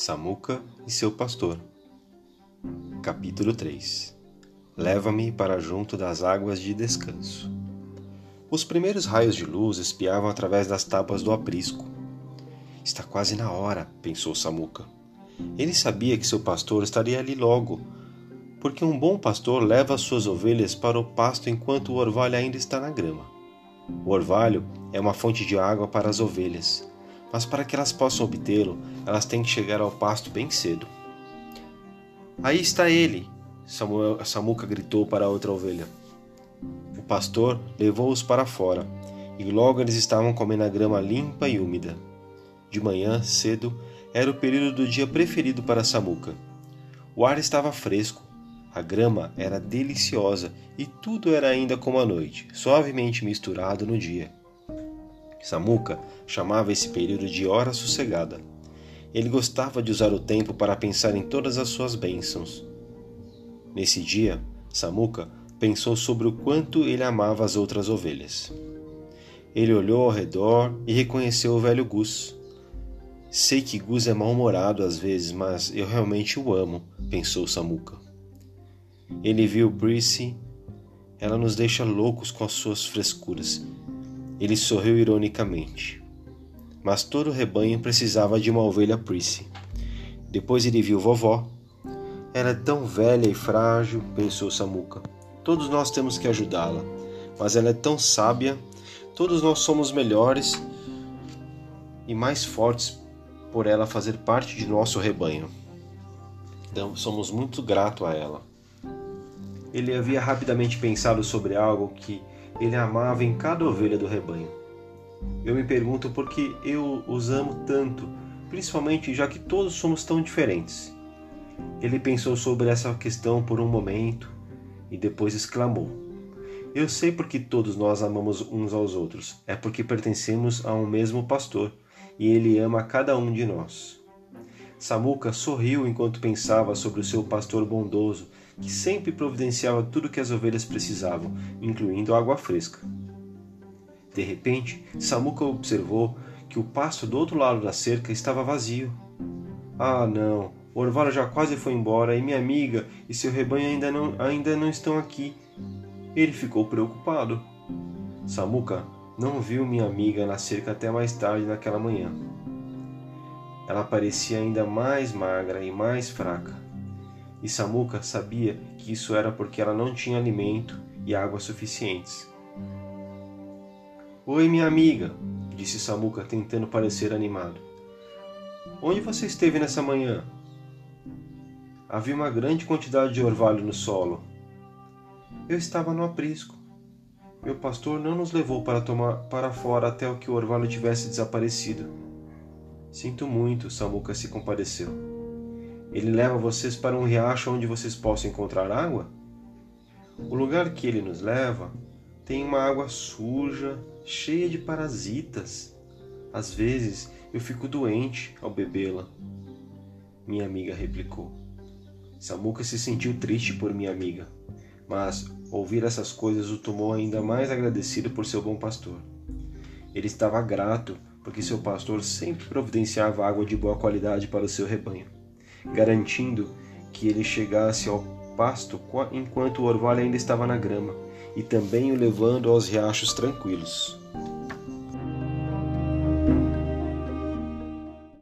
Samuca e seu pastor. Capítulo 3 Leva-me para junto das águas de descanso. Os primeiros raios de luz espiavam através das tábuas do aprisco. Está quase na hora, pensou Samuca. Ele sabia que seu pastor estaria ali logo, porque um bom pastor leva suas ovelhas para o pasto enquanto o orvalho ainda está na grama. O orvalho é uma fonte de água para as ovelhas mas para que elas possam obtê-lo, elas têm que chegar ao pasto bem cedo. Aí está ele! Samuel, Samuca gritou para a outra ovelha. O pastor levou-os para fora, e logo eles estavam comendo a grama limpa e úmida. De manhã, cedo, era o período do dia preferido para Samuca. O ar estava fresco, a grama era deliciosa e tudo era ainda como a noite, suavemente misturado no dia. Samuca chamava esse período de hora sossegada. Ele gostava de usar o tempo para pensar em todas as suas bênçãos. Nesse dia, Samuca pensou sobre o quanto ele amava as outras ovelhas. Ele olhou ao redor e reconheceu o velho Gus. Sei que Gus é mal-humorado às vezes, mas eu realmente o amo, pensou Samuca. Ele viu Prissy. Ela nos deixa loucos com as suas frescuras ele sorriu ironicamente. Mas todo o rebanho precisava de uma ovelha Prissy. Depois ele viu vovó. Ela é tão velha e frágil, pensou Samuca. Todos nós temos que ajudá-la. Mas ela é tão sábia. Todos nós somos melhores e mais fortes por ela fazer parte de nosso rebanho. Então, somos muito gratos a ela. Ele havia rapidamente pensado sobre algo que ele amava em cada ovelha do rebanho. Eu me pergunto por que eu os amo tanto, principalmente já que todos somos tão diferentes. Ele pensou sobre essa questão por um momento e depois exclamou: Eu sei porque todos nós amamos uns aos outros. É porque pertencemos a um mesmo pastor e ele ama cada um de nós. Samuca sorriu enquanto pensava sobre o seu pastor bondoso que sempre providenciava tudo que as ovelhas precisavam, incluindo água fresca. De repente, Samuca observou que o pasto do outro lado da cerca estava vazio. Ah, não! O orvalho já quase foi embora e minha amiga e seu rebanho ainda não, ainda não estão aqui. Ele ficou preocupado. Samuca não viu minha amiga na cerca até mais tarde naquela manhã. Ela parecia ainda mais magra e mais fraca e Samuca sabia que isso era porque ela não tinha alimento e água suficientes. Oi, minha amiga, disse Samuca tentando parecer animado. Onde você esteve nessa manhã? Havia uma grande quantidade de orvalho no solo. Eu estava no aprisco. Meu pastor não nos levou para tomar para fora até o que o orvalho tivesse desaparecido. Sinto muito, Samuca se compadeceu. Ele leva vocês para um riacho onde vocês possam encontrar água? O lugar que ele nos leva tem uma água suja, cheia de parasitas. Às vezes eu fico doente ao bebê-la. Minha amiga replicou. Samuca se sentiu triste por minha amiga, mas ouvir essas coisas o tomou ainda mais agradecido por seu bom pastor. Ele estava grato porque seu pastor sempre providenciava água de boa qualidade para o seu rebanho garantindo que ele chegasse ao pasto enquanto o orvalho ainda estava na grama, e também o levando aos riachos tranquilos.